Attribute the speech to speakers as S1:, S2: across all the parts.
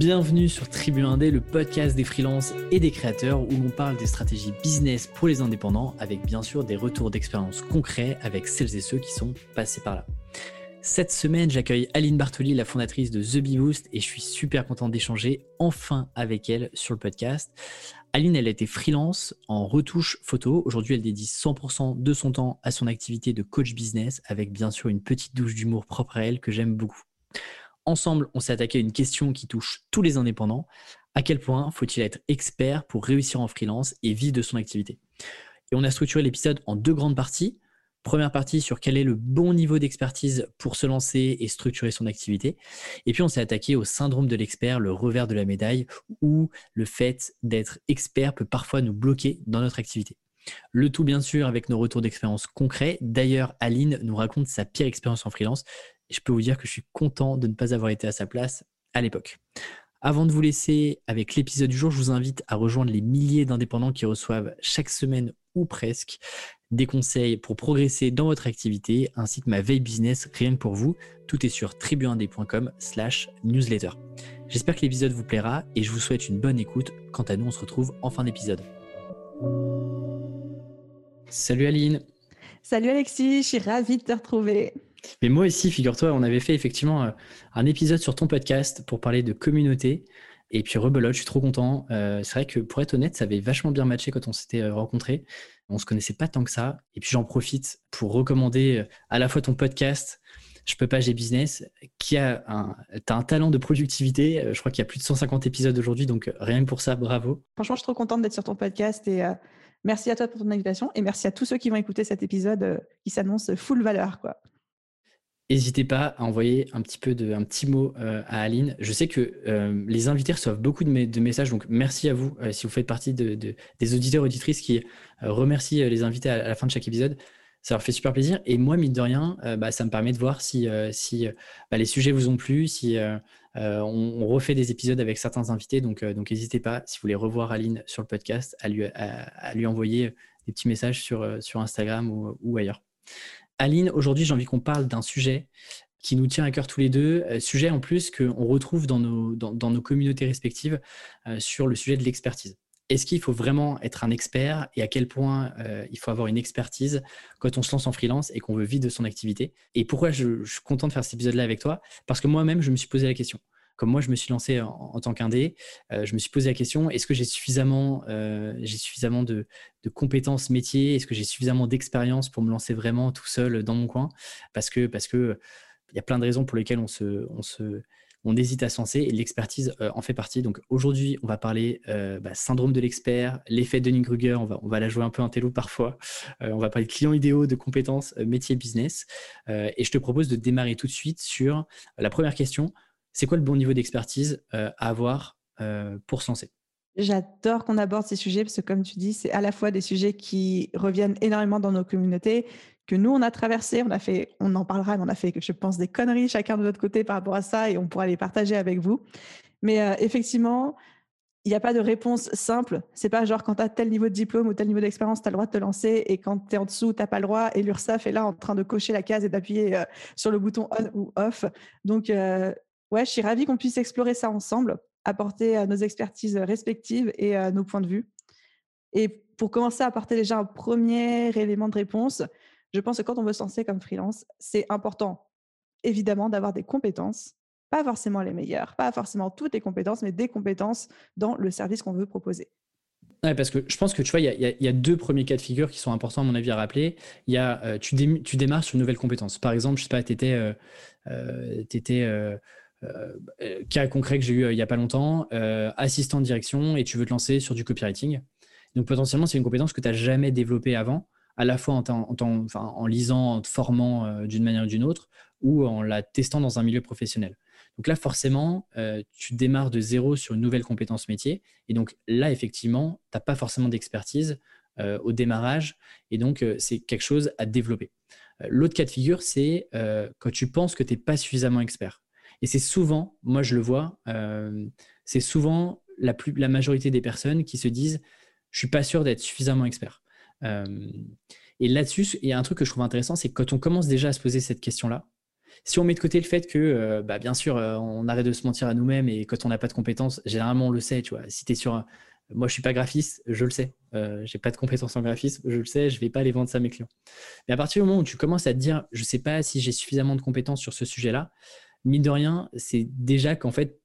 S1: Bienvenue sur Tribu Indé, le podcast des freelances et des créateurs où l'on parle des stratégies business pour les indépendants avec bien sûr des retours d'expérience concrets avec celles et ceux qui sont passés par là. Cette semaine, j'accueille Aline Bartoli, la fondatrice de The Bee Boost, et je suis super content d'échanger enfin avec elle sur le podcast. Aline, elle a été freelance en retouche photo. Aujourd'hui, elle dédie 100% de son temps à son activité de coach business avec bien sûr une petite douche d'humour propre à elle que j'aime beaucoup. Ensemble, on s'est attaqué à une question qui touche tous les indépendants. À quel point faut-il être expert pour réussir en freelance et vivre de son activité? Et on a structuré l'épisode en deux grandes parties. Première partie sur quel est le bon niveau d'expertise pour se lancer et structurer son activité. Et puis on s'est attaqué au syndrome de l'expert, le revers de la médaille, où le fait d'être expert peut parfois nous bloquer dans notre activité. Le tout bien sûr avec nos retours d'expérience concrets. D'ailleurs, Aline nous raconte sa pire expérience en freelance. Je peux vous dire que je suis content de ne pas avoir été à sa place à l'époque. Avant de vous laisser avec l'épisode du jour, je vous invite à rejoindre les milliers d'indépendants qui reçoivent chaque semaine ou presque des conseils pour progresser dans votre activité, ainsi que ma veille business rien que pour vous. Tout est sur tribuindé.com slash newsletter. J'espère que l'épisode vous plaira et je vous souhaite une bonne écoute. Quant à nous, on se retrouve en fin d'épisode. Salut Aline.
S2: Salut Alexis, je suis ravie de te retrouver.
S1: Mais moi aussi, figure-toi, on avait fait effectivement euh, un épisode sur ton podcast pour parler de communauté. Et puis rebelote, je suis trop content. Euh, c'est vrai que pour être honnête, ça avait vachement bien matché quand on s'était euh, rencontrés. On se connaissait pas tant que ça. Et puis j'en profite pour recommander à la fois ton podcast, Je peux pas, j'ai business, qui a un, un talent de productivité. Je crois qu'il y a plus de 150 épisodes aujourd'hui, donc rien que pour ça, bravo.
S2: Franchement, je suis trop contente d'être sur ton podcast et merci à toi pour ton invitation et merci à tous ceux qui vont écouter cet épisode qui s'annonce full valeur.
S1: N'hésitez pas à envoyer un petit peu de, petit mot euh, à Aline. Je sais que euh, les invités reçoivent beaucoup de, messages, donc merci à vous euh, si vous faites partie de, des auditeurs auditrices qui remercient les invités à, la fin de chaque épisode. Ça leur fait super plaisir. Et moi, mine de rien, bah, ça me permet de voir si, bah, les sujets vous ont plu, si on, refait des épisodes avec certains invités. Donc, n'hésitez pas, si vous voulez revoir Aline sur le podcast, à lui, envoyer des petits messages sur, Instagram ou ailleurs. Aline, aujourd'hui, j'ai envie qu'on parle d'un sujet qui nous tient à cœur tous les deux, euh, sujet en plus qu'on retrouve dans nos, communautés respectives euh, sur le sujet de l'expertise. Est-ce qu'il faut vraiment être un expert et à quel point euh, il faut avoir une expertise quand on se lance en freelance et qu'on veut vivre de son activité? Et pourquoi je suis content de faire cet épisode-là avec toi? Parce que moi-même, je me suis posé la question comme moi, je me suis lancé en, tant qu'indé, euh, je me suis posé la question est-ce que j'ai suffisamment, euh, suffisamment de, compétences métiers? Est-ce que j'ai suffisamment d'expérience pour me lancer vraiment tout seul dans mon coin? Parce que parce que il y a plein de raisons pour lesquelles on se, on se on hésite à se lancer et l'expertise euh, en fait partie. Donc aujourd'hui, on va parler bah, syndrome de l'expert, l'effet de Dunning-Kruger, on va, on va la jouer un peu un télo parfois. on va parler de clients idéaux, de compétences, métier, business. et je te propose de démarrer tout de suite sur la première question c'est quoi le bon niveau d'expertise euh, à avoir euh, pour se lancer?
S2: J'adore qu'on aborde ces sujets parce que, comme tu dis, c'est à la fois des sujets qui reviennent énormément dans nos communautés, que nous, on a traversé, on a fait, on en parlera, mais on a fait, je pense, des conneries chacun de notre côté par rapport à ça et on pourra les partager avec vous. Mais euh, effectivement, il n'y a pas de réponse simple. C'est pas genre quand tu as tel niveau de diplôme ou tel niveau d'expérience, tu as le droit de te lancer et quand tu es en dessous, tu n'as pas le droit et l'URSSAF est là en train de cocher la case et d'appuyer sur le bouton on ou off. Donc, ouais, je suis ravie qu'on puisse explorer ça ensemble, apporter nos expertises respectives et nos points de vue. Et pour commencer à apporter déjà un premier élément de réponse, je pense que quand on veut se lancer comme freelance, c'est important, évidemment, d'avoir des compétences, pas forcément les meilleures, pas forcément toutes les compétences, mais des compétences dans le service qu'on veut proposer.
S1: Ouais, parce que je pense que tu vois, il y, a deux premiers cas de figure qui sont importants, à mon avis, à rappeler. Il y a, euh, tu, démarres sur une nouvelle compétence. Par exemple, je sais pas, tu étais, euh, euh, étais euh, cas concret que j'ai eu euh, il n'y a pas longtemps, euh, assistant de direction et tu veux te lancer sur du copywriting. Donc potentiellement, c'est une compétence que tu n'as jamais développée avant, à la fois en lisant, en te formant d'une manière ou d'une autre, ou en la testant dans un milieu professionnel. Donc là, forcément, tu démarres de zéro sur une nouvelle compétence métier. Et donc là, effectivement, tu n'as pas forcément d'expertise au démarrage. Et donc, c'est quelque chose à développer. L'autre cas de figure, c'est quand tu penses que tu n'es pas suffisamment expert. Et c'est souvent, moi je le vois, euh, c'est souvent la, majorité des personnes qui se disent je suis pas sûr d'être suffisamment expert. Euh, et là-dessus, il y a un truc que je trouve intéressant, c'est que quand on commence déjà à se poser cette question-là, si on met de côté le fait que, bah, bien sûr, on arrête de se mentir à nous-mêmes et quand on n'a pas de compétences, généralement on le sait, tu vois. Si tu es sur Moi, je suis pas graphiste, je le sais. Euh, j'ai pas de compétences en graphisme, je le sais, je vais pas les vendre ça à mes clients. Mais à partir du moment où tu commences à te dire, je sais pas si j'ai suffisamment de compétences sur ce sujet-là, mine de rien, c'est déjà qu'en fait,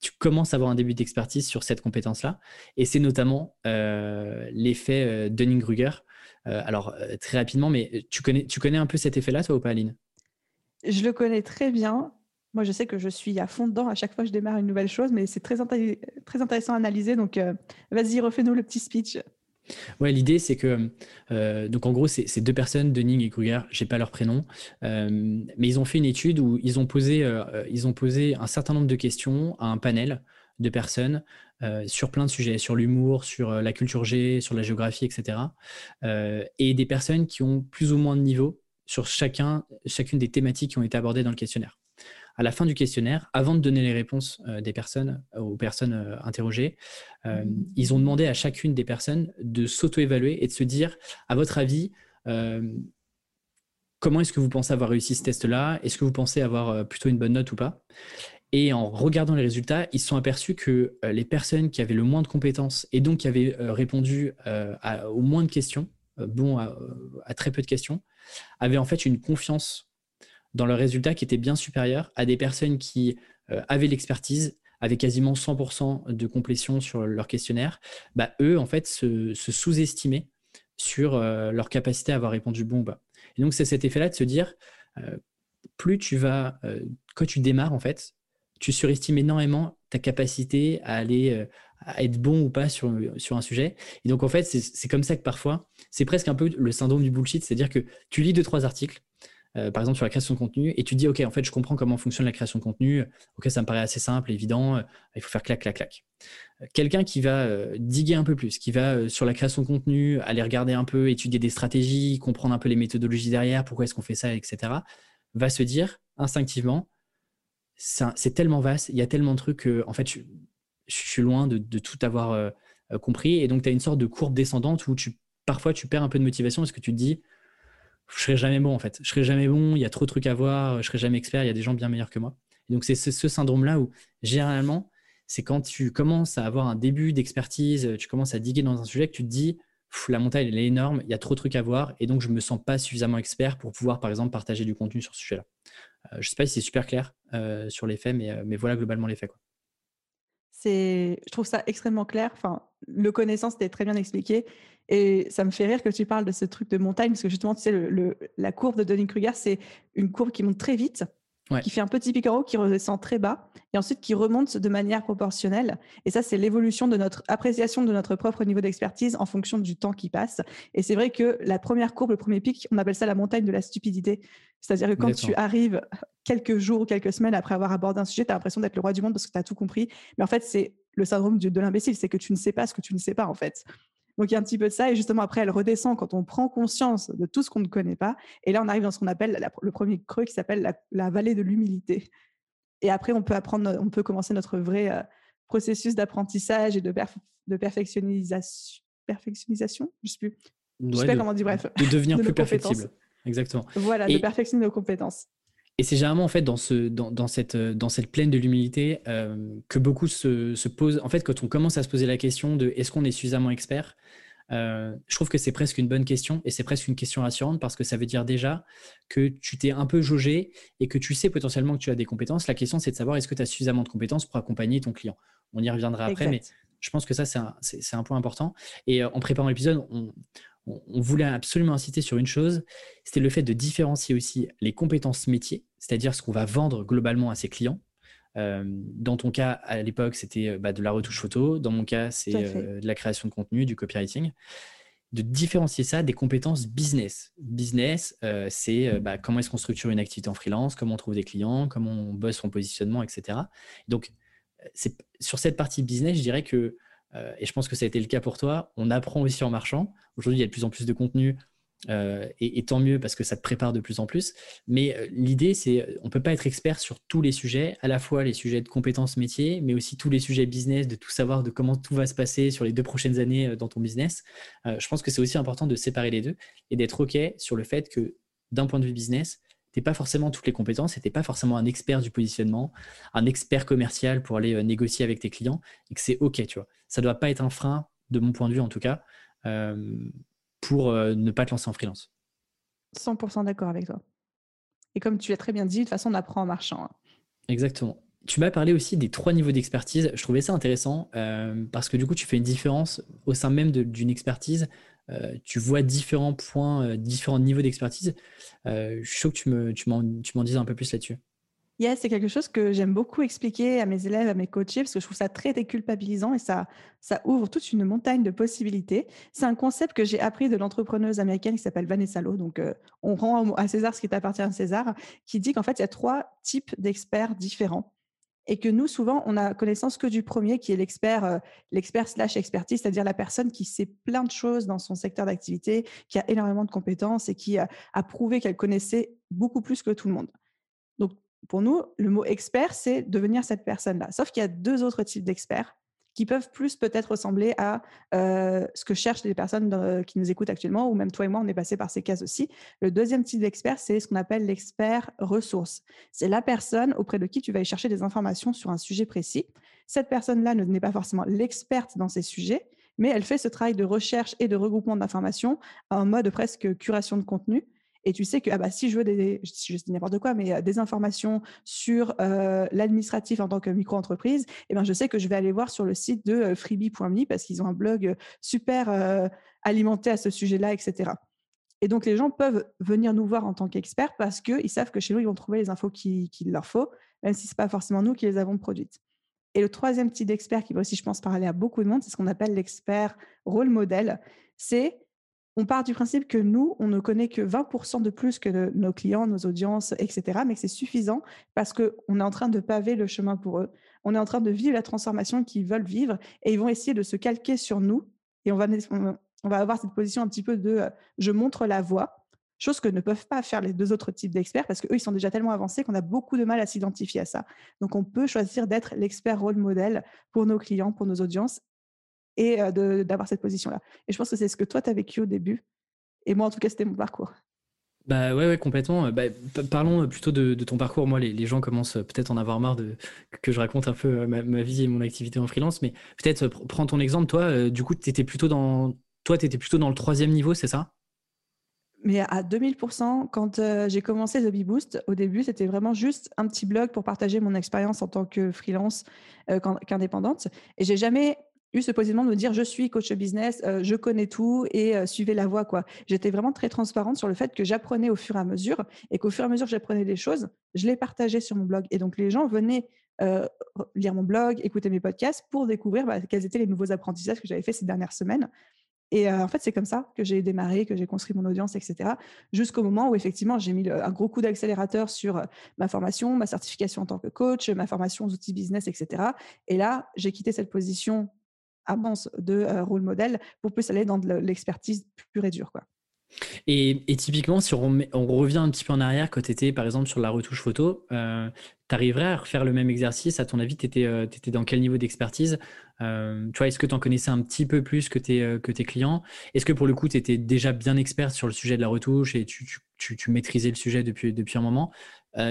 S1: tu commences à avoir un début d'expertise sur cette compétence-là. Et c'est notamment euh, l'effet euh, Dunning-Kruger. alors, très rapidement, mais tu connais, tu connais un peu cet effet-là, toi ou pas, Aline?
S2: Je le connais très bien. Moi, je sais que je suis à fond dedans à chaque fois que je démarre une nouvelle chose, mais c'est très, très intéressant à analyser. Donc, vas-y, refais-nous le petit speech.
S1: Ouais, l'idée c'est que euh, donc en gros c'est deux personnes, Dunning et Kruger, j'ai pas leur prénom, euh, mais ils ont fait une étude où ils ont posé euh, ils ont posé un certain nombre de questions à un panel de personnes sur plein de sujets, sur l'humour, sur la culture G, sur la géographie, etc. et des personnes qui ont plus ou moins de niveau sur chacun chacune des thématiques qui ont été abordées dans le questionnaire à la fin du questionnaire, avant de donner les réponses euh, des personnes euh, aux personnes euh, interrogées, ils ont demandé à chacune des personnes de s'auto-évaluer et de se dire, à votre avis, comment est-ce que vous pensez avoir réussi ce test-là? Est-ce que vous pensez avoir plutôt une bonne note ou pas? Et en regardant les résultats, ils se sont aperçus que les personnes qui avaient le moins de compétences et donc qui avaient répondu au moins de questions, bon à, très peu de questions, avaient en fait une confiance dans leurs résultats qui étaient bien supérieurs à des personnes qui euh, avaient l'expertise, avaient quasiment 100% de complétion sur leur questionnaire, bah, eux, en fait, se, sous-estimaient sur euh, leur capacité à avoir répondu bon ou pas. Et donc, c'est cet effet-là de se dire, euh, plus tu vas, quand tu démarres, en fait, tu surestimes énormément ta capacité à aller être bon ou pas sur, sur un sujet. Et donc, en fait, c'est comme ça que parfois, c'est presque un peu le syndrome du bullshit, c'est-à-dire que tu lis deux, trois articles, euh, par exemple sur la création de contenu, et tu dis, OK, en fait, je comprends comment fonctionne la création de contenu, OK, ça me paraît assez simple, évident, euh, il faut faire clac, clac, clac. Euh, quelqu'un qui va diguer un peu plus, qui va sur la création de contenu, aller regarder un peu, étudier des stratégies, comprendre un peu les méthodologies derrière, pourquoi est-ce qu'on fait ça, etc., va se dire instinctivement, c'est tellement vaste, il y a tellement de trucs que, en fait, je, suis loin de, tout avoir compris. Et donc, tu as une sorte de courbe descendante où tu, parfois tu perds un peu de motivation parce que tu te dis, je serai jamais bon en fait. Je serai jamais bon, il y a trop de trucs à voir, je serai jamais expert, il y a des gens bien meilleurs que moi. Donc c'est ce, syndrome-là où généralement, c'est quand tu commences à avoir un début d'expertise, tu commences à diguer dans un sujet que tu te dis, la montagne elle est énorme, il y a trop de trucs à voir, et donc je me sens pas suffisamment expert pour pouvoir par exemple partager du contenu sur ce sujet-là. Euh, je sais pas si c'est super clair euh, sur les faits, mais, euh, mais voilà globalement les faits. Quoi.
S2: C'est, je trouve ça extrêmement clair. Enfin, le connaissance était très bien expliqué. Et ça me fait rire que tu parles de ce truc de montagne, parce que justement, tu sais, la courbe de Dunning-Kruger, c'est une courbe qui monte très vite, qui fait un petit pic en haut, qui redescend très bas, et ensuite qui remonte de manière proportionnelle. Et ça, c'est l'évolution de notre appréciation de notre propre niveau d'expertise en fonction du temps qui passe. Et c'est vrai que la première courbe, le premier pic, on appelle ça la montagne de la stupidité. C'est-à-dire que quand tu arrives quelques jours ou quelques semaines après avoir abordé un sujet, tu as l'impression d'être le roi du monde parce que tu as tout compris. Mais en fait, c'est le syndrome de, de l'imbécile, c'est que tu ne sais pas ce que tu ne sais pas, en fait. Donc il y a un petit peu de ça. Et justement, après, elle redescend quand on prend conscience de tout ce qu'on ne connaît pas. Et là, on arrive dans ce qu'on appelle le premier creux qui s'appelle la, vallée de l'humilité. Et après, on peut apprendre, on peut commencer notre vrai euh, processus d'apprentissage et de, de perfectionnisation. Perfectionnisation Je ne sais plus. Je sais pas comment on dit, bref.
S1: De devenir plus perfectible. Exactement.
S2: Voilà, de perfectionner nos compétences.
S1: Et c'est généralement en fait dans, ce, dans, dans, cette, dans cette plaine de l'humilité euh, que beaucoup se, se, posent. En fait, quand on commence à se poser la question de est-ce qu'on est suffisamment expert, euh, je trouve que c'est presque une bonne question et c'est presque une question rassurante parce que ça veut dire déjà que tu t'es un peu jaugé et que tu sais potentiellement que tu as des compétences. La question, c'est de savoir est-ce que tu as suffisamment de compétences pour accompagner ton client. On y reviendra après, mais je pense que ça, c'est un, un, point important. Et euh, en préparant l'épisode, on, on voulait absolument inciter sur une chose, c'était le fait de différencier aussi les compétences métiers, c'est-à-dire ce qu'on va vendre globalement à ses clients. Euh, dans ton cas, à l'époque, c'était euh, bah, de la retouche photo. Dans mon cas, c'est euh, de la création de contenu, du copywriting. De différencier ça des compétences business. Business, c'est bah, comment est-ce qu'on structure une activité en freelance, comment on trouve des clients, comment on bosse son positionnement, etc. Donc, sur cette partie business, je dirais que euh, et je pense que ça a été le cas pour toi. On apprend aussi en marchant. Aujourd'hui, il y a de plus en plus de contenu. Euh, et, tant mieux parce que ça te prépare de plus en plus. Mais euh, l'idée, c'est on peut pas être expert sur tous les sujets, à la fois les sujets de compétences métiers, mais aussi tous les sujets business, de tout savoir de comment tout va se passer sur les deux prochaines années dans ton business. je pense que c'est aussi important de séparer les deux et d'être OK sur le fait que d'un point de vue business, pas forcément toutes les compétences n'es pas forcément un expert du positionnement, un expert commercial pour aller négocier avec tes clients et que c'est OK, tu vois. Ça ne doit pas être un frein, de mon point de vue en tout cas, pour ne pas te lancer en freelance.
S2: 100% d'accord avec toi. Et comme tu l'as très bien dit, de toute façon, on apprend en marchant. Hein.
S1: Exactement. Tu m'as parlé aussi des trois niveaux d'expertise. Je trouvais ça intéressant euh, parce que du coup, tu fais une différence au sein même d'une expertise. Euh, tu vois différents points, euh, différents niveaux d'expertise. je suis que tu m'en tu dises un peu plus là-dessus.
S2: Yes, c'est quelque chose que j'aime beaucoup expliquer à mes élèves, à mes coachés, parce que je trouve ça très déculpabilisant et ça, ça ouvre toute une montagne de possibilités. C'est un concept que j'ai appris de l'entrepreneuse américaine qui s'appelle Vanessa Lowe. Donc, on rend à César ce qui appartient à César, qui dit qu'en fait, il y a trois types d'experts différents et que nous, souvent, on a connaissance que du premier, qui est l'expert, euh, l'expert slash expertise, c'est-à-dire la personne qui sait plein de choses dans son secteur d'activité, qui a énormément de compétences et qui a, a prouvé qu'elle connaissait beaucoup plus que tout le monde. Donc, pour nous, le mot expert, c'est devenir cette personne-là. Sauf qu'il y a deux autres types d'experts qui peuvent plus peut-être ressembler à ce que cherchent les personnes qui nous écoutent actuellement, ou même toi et moi, on est passé par ces cases aussi. Le deuxième type d'expert, c'est ce qu'on appelle l'expert ressource. C'est la personne auprès de qui tu vas aller chercher des informations sur un sujet précis. Cette personne-là n'est pas forcément l'experte dans ces sujets, mais elle fait ce travail de recherche et de regroupement d'informations en mode presque curation de contenu et tu sais que ah bah, si je veux des, je dis n'importe quoi, mais des informations sur l'administratif en tant que micro-entreprise, eh ben, je sais que je vais aller voir sur le site de freebie.me parce qu'ils ont un blog super alimenté à ce sujet-là, etc. Et donc, les gens peuvent venir nous voir en tant qu'experts parce qu'ils savent que chez nous, ils vont trouver les infos qu'il leur faut, même si ce n'est pas forcément nous qui les avons produites. Et le troisième type d'expert qui va aussi, je pense, parler à beaucoup de monde, c'est ce qu'on appelle l'expert rôle modèle. C'est on part du principe que nous, on ne connaît que 20% de plus que nos clients, nos audiences, etc. Mais c'est suffisant parce qu'on est en train de paver le chemin pour eux. On est en train de vivre la transformation qu'ils veulent vivre et ils vont essayer de se calquer sur nous. Et on va, on va avoir cette position un petit peu de euh, je montre la voie, chose que ne peuvent pas faire les deux autres types d'experts parce qu'eux, ils sont déjà tellement avancés qu'on a beaucoup de mal à s'identifier à ça. Donc, on peut choisir d'être l'expert rôle modèle pour nos clients, pour nos audiences et d'avoir cette position-là. Et je pense que c'est ce que toi, tu as vécu au début. Et moi, en tout cas, c'était mon parcours.
S1: Bah ouais, ouais complètement. Bah, parlons plutôt de, ton parcours. Moi, les, gens commencent peut-être en avoir marre de que je raconte un peu ma, vie et mon activité en freelance, mais peut-être prends ton exemple. Toi, du coup, tu étais plutôt dans, toi, étais plutôt dans le troisième niveau, c'est ça?
S2: Mais à 2000%, quand j'ai commencé The Bee Boost, au début, c'était vraiment juste un petit blog pour partager mon expérience en tant que freelance, qu'indépendante. Et j'ai jamais eu ce positionnement de me dire je suis coach business, euh, je connais tout et euh, suivez la voie quoi. J'étais vraiment très transparente sur le fait que j'apprenais au fur et à mesure et qu'au fur et à mesure que j'apprenais des choses, je les partageais sur mon blog et donc les gens venaient euh, lire mon blog, écouter mes podcasts pour découvrir bah, quels étaient les nouveaux apprentissages que j'avais fait ces dernières semaines. Et en fait, c'est comme ça que j'ai démarré, que j'ai construit mon audience, etc. Jusqu'au moment où effectivement, j'ai mis un gros coup d'accélérateur sur ma formation, ma certification en tant que coach, ma formation aux outils business, etc. Et là, j'ai quitté cette position avance de rôle modèle pour plus aller dans de l'expertise pure et dure. Quoi.
S1: Et, typiquement, si on, revient un petit peu en arrière, quand tu étais par exemple sur la retouche photo, euh, tu arriverais à refaire le même exercice? À ton avis, tu étais, dans quel niveau d'expertise? Tu vois, Est-ce que tu en connaissais un petit peu plus que tes, que tes clients? Est-ce que pour le coup, tu étais déjà bien expert sur le sujet de la retouche et tu, tu, maîtrisais le sujet depuis, depuis un moment?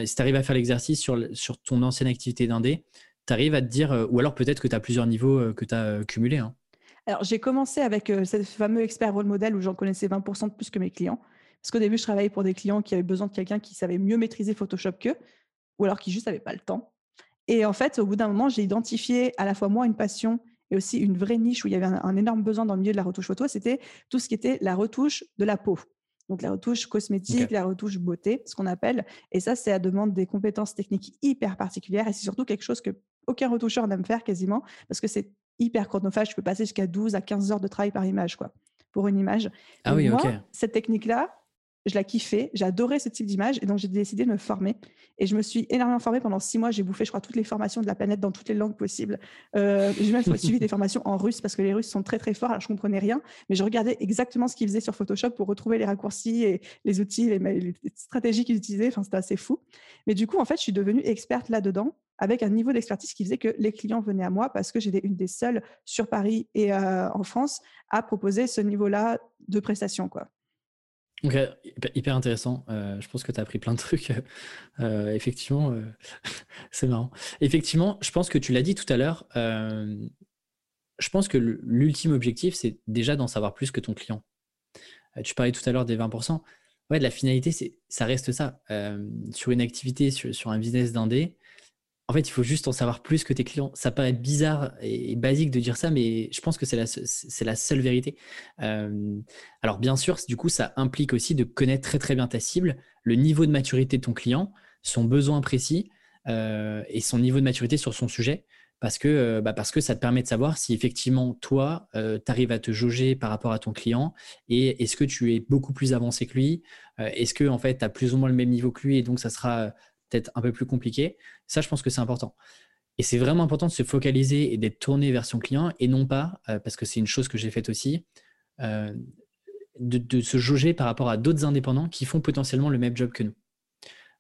S1: Si tu arrives à faire l'exercice sur, sur ton ancienne activité d'indé, tu arrives à te dire, euh, ou alors peut-être que tu as plusieurs niveaux euh, que tu as euh, cumulés. Hein.
S2: Alors, j'ai commencé avec ce fameux expert role model où j'en connaissais 20% de plus que mes clients. Parce qu'au début, je travaillais pour des clients qui avaient besoin de quelqu'un qui savait mieux maîtriser Photoshop qu'eux, ou alors qui juste n'avaient pas le temps. Et en fait, au bout d'un moment, j'ai identifié à la fois moi une passion et aussi une vraie niche où il y avait un, énorme besoin dans le milieu de la retouche photo, c'était tout ce qui était la retouche de la peau. Donc la retouche cosmétique, la retouche beauté, ce qu'on appelle. Et ça, c'est à demande des compétences techniques hyper particulières. Et c'est surtout quelque chose que aucun retoucheur n'aime faire quasiment, parce que c'est hyper chronophage. Tu peux passer jusqu'à 12 à 15 heures de travail par image, quoi, pour une image.
S1: Ah oui,
S2: moi, cette technique-là, je la kiffais, adoré ce type d'image et donc j'ai décidé de me former. Et je me suis énormément formée pendant six mois. J'ai bouffé, je crois, toutes les formations de la planète dans toutes les langues possibles. Euh, j'ai même suivi des formations en russe parce que les Russes sont très très forts. Alors je comprenais rien, mais je regardais exactement ce qu'ils faisaient sur Photoshop pour retrouver les raccourcis et les outils, les, les stratégies qu'ils utilisaient. Enfin, c'était assez fou. Mais du coup, en fait, je suis devenue experte là-dedans avec un niveau d'expertise qui faisait que les clients venaient à moi parce que j'étais une des seules sur Paris et euh, en France à proposer ce niveau-là de prestation, quoi.
S1: Ok, hyper intéressant. Euh, je pense que tu as appris plein de trucs. Euh, effectivement, euh, c'est marrant. Effectivement, je pense que tu l'as dit tout à l'heure. je pense que l'ultime objectif, c'est déjà d'en savoir plus que ton client. tu parlais tout à l'heure des 20%. Ouais, la finalité, ça reste ça. sur une activité, sur, sur un business d'indé, en fait, il faut juste en savoir plus que tes clients. Ça paraît bizarre et basique de dire ça, mais je pense que c'est la, seule vérité. Euh, alors, bien sûr, du coup, ça implique aussi de connaître très très bien ta cible, le niveau de maturité de ton client, son besoin précis euh, et son niveau de maturité sur son sujet. Parce que, euh, bah parce que ça te permet de savoir si effectivement, toi, tu arrives à te jauger par rapport à ton client et est-ce que tu es beaucoup plus avancé que lui Est-ce que, en fait, tu as plus ou moins le même niveau que lui et donc ça sera peut-être un peu plus compliqué. Ça, je pense que c'est important. Et c'est vraiment important de se focaliser et d'être tourné vers son client et non pas, euh, parce que c'est une chose que j'ai faite aussi, euh, de, se jauger par rapport à d'autres indépendants qui font potentiellement le même job que nous.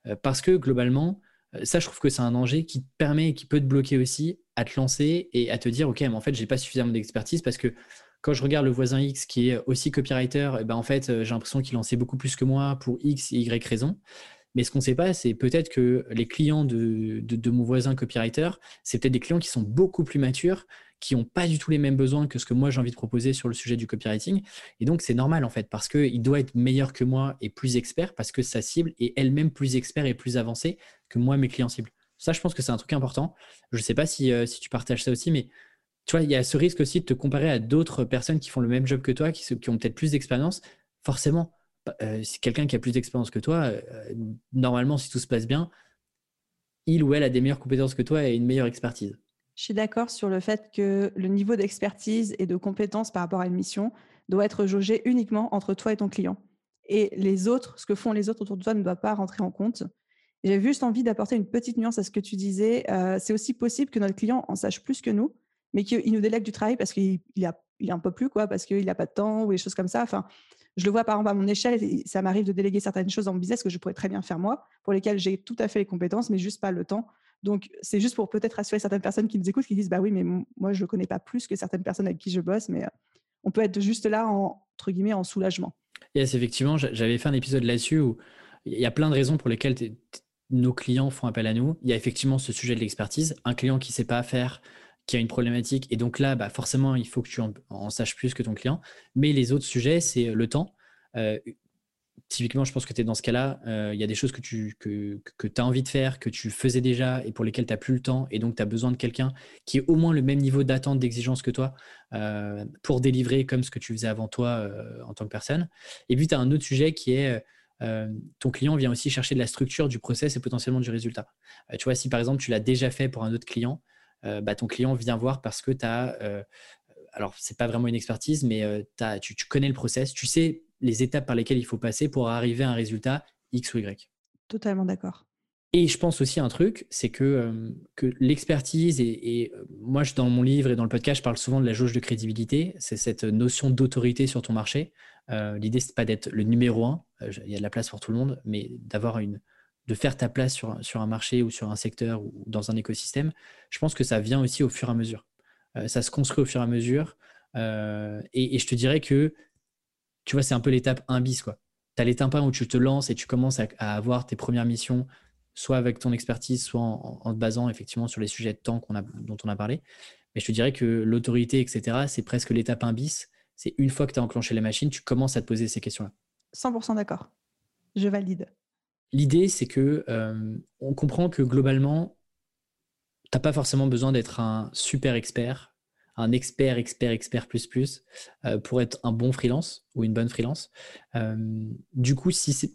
S1: Euh, parce que globalement, ça, je trouve que c'est un danger qui te permet et qui peut te bloquer aussi à te lancer et à te dire, OK, mais en fait, j'ai pas suffisamment d'expertise parce que quand je regarde le voisin X qui est aussi copywriter, eh ben en fait, j'ai l'impression qu'il en sait beaucoup plus que moi pour X et Y raisons. Mais ce qu'on ne sait pas, c'est peut-être que les clients de, mon voisin copywriter, c'est peut-être des clients qui sont beaucoup plus matures, qui n'ont pas du tout les mêmes besoins que ce que moi j'ai envie de proposer sur le sujet du copywriting. Et donc, c'est normal en fait, parce qu'il doit être meilleur que moi et plus expert, parce que sa cible est elle-même plus expert et plus avancée que moi, mes clients cibles. Ça, je pense que c'est un truc important. Je ne sais pas si, euh, si, tu partages ça aussi, mais tu vois, il y a ce risque aussi de te comparer à d'autres personnes qui font le même job que toi, qui ont peut-être plus d'expérience. Forcément, euh, quelqu'un qui a plus d'expérience que toi, euh, normalement, si tout se passe bien, il ou elle a des meilleures compétences que toi et une meilleure expertise.
S2: Je suis d'accord sur le fait que le niveau d'expertise et de compétence par rapport à une mission doit être jaugé uniquement entre toi et ton client. Et les autres, ce que font les autres autour de toi ne doit pas rentrer en compte. J'ai juste envie d'apporter une petite nuance à ce que tu disais. Euh, c'est aussi possible que notre client en sache plus que nous, mais qu'il nous délègue du travail parce qu'il a, il un peu plus, quoi, parce qu'il n'a pas de temps ou des choses comme ça. Enfin, je le vois par exemple à mon échelle, ça m'arrive de déléguer certaines choses dans mon business que je pourrais très bien faire moi, pour lesquelles j'ai tout à fait les compétences, mais juste pas le temps. Donc, c'est juste pour peut-être rassurer certaines personnes qui nous écoutent, qui disent Bah oui, mais moi, je ne connais pas plus que certaines personnes avec qui je bosse, mais euh, on peut être juste là, en, entre guillemets, en soulagement.
S1: Yes, effectivement, j'avais fait un épisode là-dessus où il y a plein de raisons pour lesquelles nos clients font appel à nous. Il y a effectivement ce sujet de l'expertise. Un client qui ne sait pas faire, qui a une problématique. Et donc là, bah forcément, il faut que tu en, saches plus que ton client. Mais les autres sujets, c'est le temps. Euh, typiquement, je pense que tu es dans ce cas-là. Euh, il y a des choses que tu que, que as envie de faire, que tu faisais déjà et pour lesquelles tu n'as plus le temps. Et donc, tu as besoin de quelqu'un qui ait au moins le même niveau d'attente, d'exigence que toi euh, pour délivrer comme ce que tu faisais avant toi en tant que personne. Et puis, tu as un autre sujet qui est ton client vient aussi chercher de la structure du process et potentiellement du résultat. tu vois, si par exemple, tu l'as déjà fait pour un autre client, euh, bah, ton client vient voir parce que tu as, euh, alors c'est pas vraiment une expertise, mais euh, as, tu, connais le process, tu sais les étapes par lesquelles il faut passer pour arriver à un résultat X ou Y.
S2: Totalement d'accord.
S1: Et je pense aussi un truc, c'est que, que l'expertise, et, moi je, dans mon livre et dans le podcast, je parle souvent de la jauge de crédibilité, c'est cette notion d'autorité sur ton marché. L'idée, c'est pas d'être le numéro un, il y a de la place pour tout le monde, mais d'avoir une, de faire ta place sur, un marché ou sur un secteur ou dans un écosystème, je pense que ça vient aussi au fur et à mesure. Euh, ça se construit au fur et à mesure. Euh, et, je te dirais que, tu vois, c'est un peu l'étape 1 bis. Tu as l'étape 1 où tu te lances et tu commences à, avoir tes premières missions, soit avec ton expertise, soit en, te basant effectivement sur les sujets de temps dont on a parlé. Mais je te dirais que l'autorité, etc., c'est presque l'étape 1 bis. C'est une fois que tu as enclenché la machine, tu commences à te poser ces questions-là.
S2: 100% d'accord. Je valide.
S1: L'idée, c'est que euh, on comprend que globalement, tu n'as pas forcément besoin d'être un super expert, un expert, expert, expert plus plus euh, pour être un bon freelance ou une bonne freelance. Euh, du coup, si c'est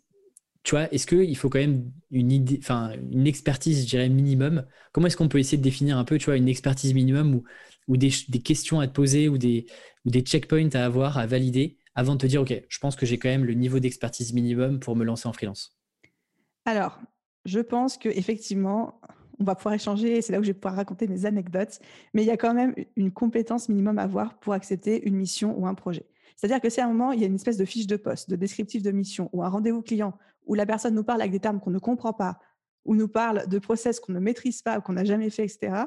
S1: tu vois, est-ce qu'il faut quand même une expertise, je dirais minimum? Comment est-ce qu'on peut essayer de définir un peu, tu une expertise minimum ou, des, questions à te poser ou des, ou des checkpoints à avoir, à valider avant de te dire, ok, je pense que j'ai quand même le niveau d'expertise minimum pour me lancer en freelance?
S2: Alors, je pense qu'effectivement, on va pouvoir échanger, c'est là où je vais pouvoir raconter mes anecdotes, mais il y a quand même une compétence minimum à avoir pour accepter une mission ou un projet. C'est-à-dire que si à un moment, il y a une espèce de fiche de poste, de descriptif de mission ou un rendez-vous client où la personne nous parle avec des termes qu'on ne comprend pas, ou nous parle de process qu'on ne maîtrise pas ou qu'on n'a jamais fait, etc.,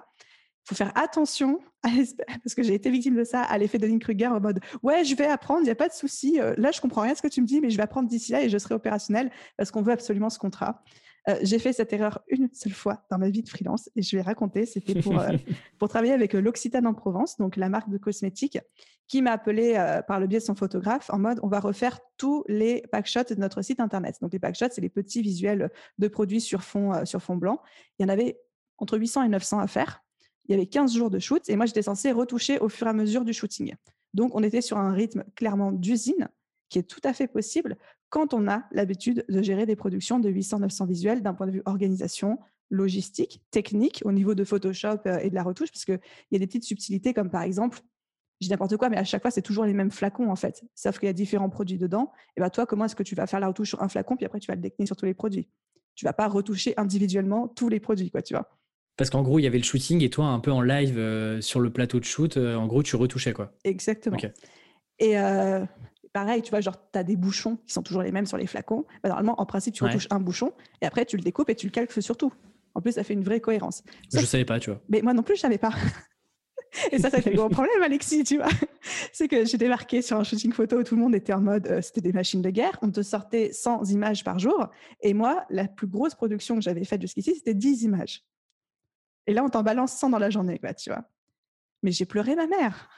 S2: faut faire attention, parce que j'ai été victime de ça, à l'effet de Kruger en mode Ouais, je vais apprendre, il n'y a pas de souci. Euh, là, je comprends rien de ce que tu me dis, mais je vais apprendre d'ici là et je serai opérationnel parce qu'on veut absolument ce contrat. Euh, j'ai fait cette erreur une seule fois dans ma vie de freelance et je vais raconter. C'était pour, euh, pour travailler avec l'Occitane en Provence, donc la marque de cosmétiques, qui m'a appelé par le biais de son photographe en mode on va refaire tous les packshots de notre site internet. Donc les packshots, c'est les petits visuels de produits sur fond, sur fond blanc. Il y en avait entre 800 et 900 à faire il y avait 15 jours de shoot et moi, j'étais censée retoucher au fur et à mesure du shooting. Donc, on était sur un rythme clairement d'usine qui est tout à fait possible quand on a l'habitude de gérer des productions de 800-900 visuels d'un point de vue organisation, logistique, technique, au niveau de Photoshop euh, et de la retouche, parce qu'il y a des petites subtilités comme par exemple, je dis n'importe quoi, mais à chaque fois, c'est toujours les mêmes flacons en fait, sauf qu'il y a différents produits dedans. Et bien, toi, comment est-ce que tu vas faire la retouche sur un flacon, puis après, tu vas le décliner sur tous les produits? Tu vas pas retoucher individuellement tous les produits, quoi, tu vois?
S1: Parce qu'en gros, il y avait le shooting et toi, un peu en live euh, sur le plateau de shoot, euh, en gros, tu retouchais quoi.
S2: Exactement. Et euh, pareil, tu vois, genre, tu as des bouchons qui sont toujours les mêmes sur les flacons. Bah, normalement, en principe, tu retouches un bouchon et après, tu le découpes et tu le calques sur tout. En plus, ça fait une vraie cohérence.
S1: je ne savais pas, tu vois.
S2: Mais moi non plus, je savais pas. et ça, ça fait un gros problème, Alexis, tu vois. C'est que j'ai débarqué sur un shooting photo où tout le monde était en mode, c'était des machines de guerre. On te sortait 100 images par jour. Et moi, la plus grosse production que j'avais faite jusqu'ici, c'était 10 images. Et là, on t'en balance 100 dans la journée, quoi, tu vois. Mais j'ai pleuré ma mère.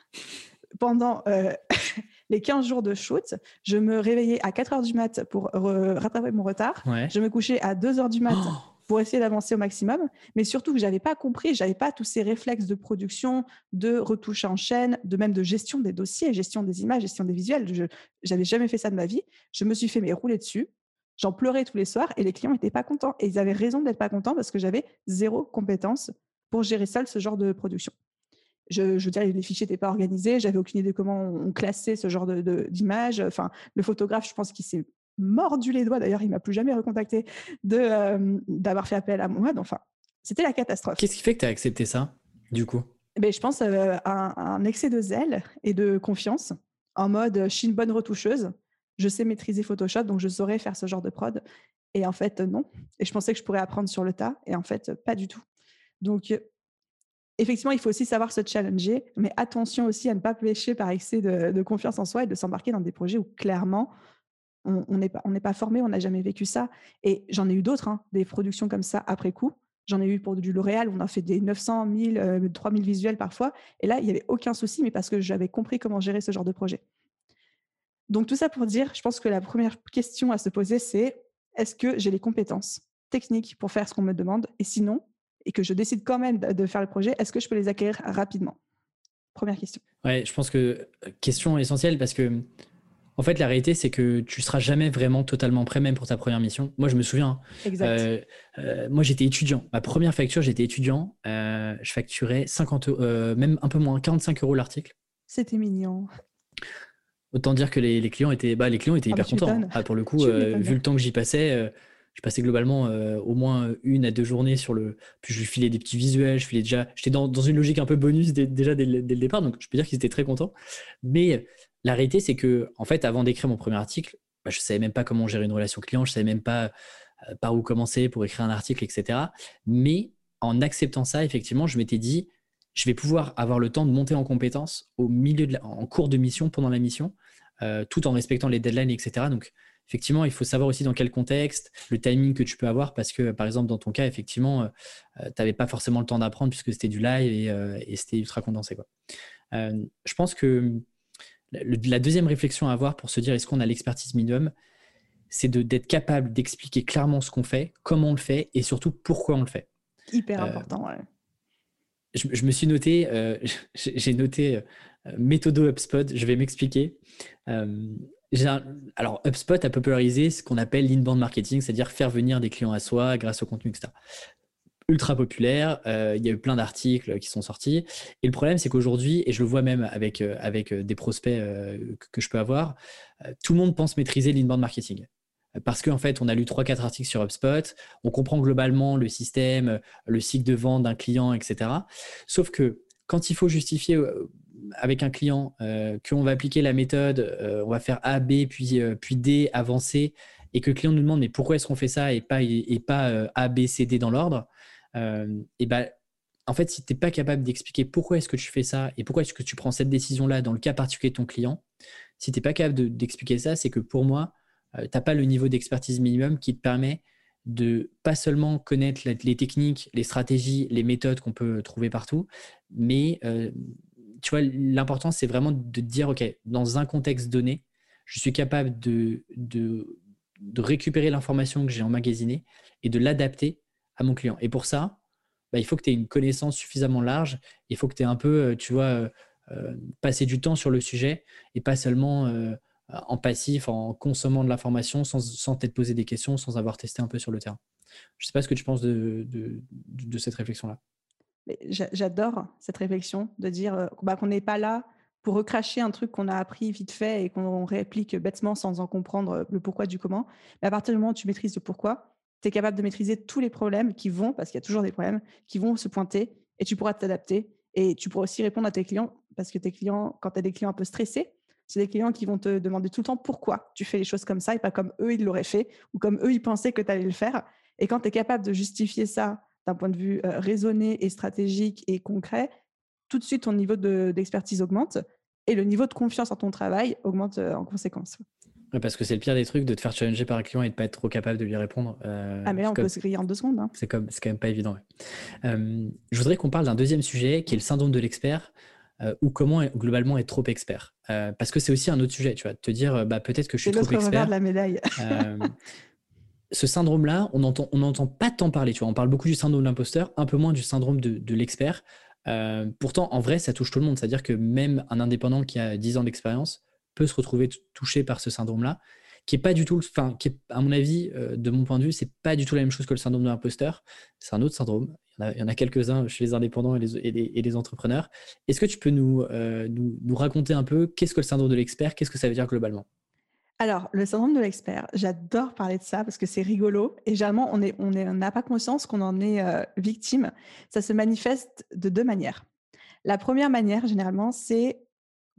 S2: Pendant euh, les 15 jours de shoot, je me réveillais à 4 heures du mat pour rattraper mon retard. Je me couchais à 2 heures du mat oh pour essayer d'avancer au maximum. Mais surtout que j'avais pas compris, j'avais pas tous ces réflexes de production, de retouche en chaîne, de même de gestion des dossiers, gestion des images, gestion des visuels. Je n'avais jamais fait ça de ma vie. Je me suis fait mes rouler dessus. J'en pleurais tous les soirs et les clients n'étaient pas contents. Et ils avaient raison d'être pas contents parce que j'avais zéro compétence pour gérer seul ce genre de production. Je, je veux dire, les fichiers n'étaient pas organisés, j'avais aucune idée comment on classait ce genre d'images. De, enfin, le photographe, je pense qu'il s'est mordu les doigts. D'ailleurs, il m'a plus jamais recontacté de euh, d'avoir fait appel à moi. Enfin, c'était la catastrophe.
S1: Qu'est-ce qui fait que tu as accepté ça, du coup?
S2: Ben, Je pense euh, à, un, excès de zèle et de confiance, en mode je suis une bonne retoucheuse, je sais maîtriser Photoshop, donc je saurais faire ce genre de prod. Et en fait, non. Et je pensais que je pourrais apprendre sur le tas, et en fait, pas du tout. Donc, effectivement, il faut aussi savoir se challenger, mais attention aussi à ne pas pêcher par excès de, confiance en soi et de s'embarquer dans des projets où clairement, on n'est pas, pas formé, on n'a jamais vécu ça. Et j'en ai eu d'autres, hein, des productions comme ça après coup. J'en ai eu pour du L'Oréal, on a fait des 900, 1000, 3000 visuels parfois. Et là, il n'y avait aucun souci, mais parce que j'avais compris comment gérer ce genre de projet. Donc tout ça pour dire, je pense que la première question à se poser, c'est est-ce que j'ai les compétences techniques pour faire ce qu'on me demande? Et sinon, et que je décide quand même de faire le projet, est-ce que je peux les acquérir rapidement? Première question.
S1: Ouais, je pense que euh, question essentielle parce que en fait, la réalité, c'est que tu seras jamais vraiment totalement prêt, même pour ta première mission. Moi, je me souviens.
S2: Hein, euh,
S1: euh, moi, j'étais étudiant. Ma première facture, j'étais étudiant. je facturais 50, même un peu moins, 45 euros l'article.
S2: C'était mignon.
S1: Autant dire que les, clients étaient, bah, les clients étaient ah, hyper contents. Hein. Ah, pour le coup, vu le temps que j'y passais, je passais globalement euh, au moins une à deux journées sur le. Puis je lui filais des petits visuels, je filais déjà. J'étais dans, dans, une logique un peu bonus déjà dès, le départ, donc je peux dire qu'ils étaient très contents. Mais la réalité, c'est que, en fait, avant d'écrire mon premier article, bah, je ne savais même pas comment gérer une relation client, je ne savais même pas euh, par où commencer pour écrire un article, etc. Mais en acceptant ça, effectivement, je m'étais dit, je vais pouvoir avoir le temps de monter en compétence au milieu de en cours de mission, pendant la mission, euh, tout en respectant les deadlines, etc. Donc, effectivement, il faut savoir aussi dans quel contexte, le timing que tu peux avoir, parce que par exemple, dans ton cas, effectivement, euh, euh, tu n'avais pas forcément le temps d'apprendre puisque c'était du live et, euh, c'était ultra condensé. Quoi. je pense que la deuxième réflexion à avoir pour se dire est-ce qu'on a l'expertise minimum, c'est d'être capable d'expliquer clairement ce qu'on fait, comment on le fait et surtout pourquoi on le fait.
S2: Hyper important, ouais.
S1: Je, me suis noté, j'ai noté méthodo HubSpot, je vais m'expliquer alors, HubSpot a popularisé ce qu'on appelle l'inbound marketing, c'est-à-dire faire venir des clients à soi grâce au contenu, etc. Ultra populaire, euh, il y a eu plein d'articles qui sont sortis. Et le problème, c'est qu'aujourd'hui, et je le vois même avec, euh, avec euh, des prospects que, je peux avoir, tout le monde pense maîtriser l'inbound marketing. Parce qu'en fait, on a lu 3-4 articles sur HubSpot, on comprend globalement le système, le cycle de vente d'un client, etc. Sauf que quand il faut justifier avec un client euh, qu'on va appliquer la méthode, euh, on va faire A, B, puis, euh, D, avancer, et que le client nous demande mais pourquoi est-ce qu'on fait ça et pas, et, pas A, B, C, D dans l'ordre, et ben, en fait, si tu n'es pas capable d'expliquer pourquoi est-ce que tu fais ça et pourquoi est-ce que tu prends cette décision-là dans le cas particulier de ton client, si tu n'es pas capable d'expliquer ça, c'est que pour moi, tu n'as pas le niveau d'expertise minimum qui te permet de pas seulement connaître les techniques, les stratégies, les méthodes qu'on peut trouver partout, mais tu vois, l'important, c'est vraiment de dire, OK, dans un contexte donné, je suis capable de, de, récupérer l'information que j'ai emmagasinée et de l'adapter à mon client. Et pour ça, bah, il faut que tu aies une connaissance suffisamment large. Il faut que tu aies un peu, tu vois, passé du temps sur le sujet et pas seulement en passif, en consommant de l'information sans, sans t'être posé des questions, sans avoir testé un peu sur le terrain. Je ne sais pas ce que tu penses de, de, cette réflexion-là.
S2: J'adore cette réflexion de dire euh, bah, qu'on n'est pas là pour recracher un truc qu'on a appris vite fait et qu'on réplique bêtement sans en comprendre euh, le pourquoi du comment. Mais à partir du moment où tu maîtrises le pourquoi, tu es capable de maîtriser tous les problèmes qui vont, parce qu'il y a toujours des problèmes, qui vont se pointer et tu pourras t'adapter. Et tu pourras aussi répondre à tes clients, parce que tes clients, quand tu as des clients un peu stressés, c'est des clients qui vont te demander tout le temps pourquoi tu fais les choses comme ça et pas comme eux, ils l'auraient fait ou comme eux, ils pensaient que tu allais le faire. Et quand tu es capable de justifier ça d'un point de vue euh, raisonné et stratégique et concret, tout de suite, ton niveau d'expertise augmente et le niveau de confiance en ton travail augmente euh, en conséquence.
S1: parce que c'est le pire des trucs de te faire challenger par un client et de pas être trop capable de lui répondre.
S2: Euh, ah, mais là, on peut se griller en deux secondes. Hein.
S1: C'est quand même pas évident. je voudrais qu'on parle d'un deuxième sujet qui est le syndrome de l'expert. Euh, ou comment globalement être trop expert. Euh, parce que c'est aussi un autre sujet, tu vois, te dire euh, bah, peut-être que je suis trop expert.
S2: de la médaille.
S1: ce syndrome-là, on n'entend on pas tant parler, tu vois. On parle beaucoup du syndrome de l'imposteur, un peu moins du syndrome de, l'expert. pourtant, en vrai, ça touche tout le monde. C'est-à-dire que même un indépendant qui a 10 ans d'expérience peut se retrouver touché par ce syndrome-là, qui est pas du tout, enfin, qui est, à mon avis, de mon point de vue, c'est pas du tout la même chose que le syndrome de l'imposteur. C'est un autre syndrome il y en a, quelques-uns chez les indépendants et les, entrepreneurs. Est-ce que tu peux euh, nous, raconter un peu qu'est-ce que le syndrome de l'expert, qu'est-ce que ça veut dire globalement?
S2: Alors, le syndrome de l'expert, j'adore parler de ça parce que c'est rigolo et généralement, on n'a pas conscience qu'on en est euh, victime. Ça se manifeste de deux manières. La première manière, généralement, c'est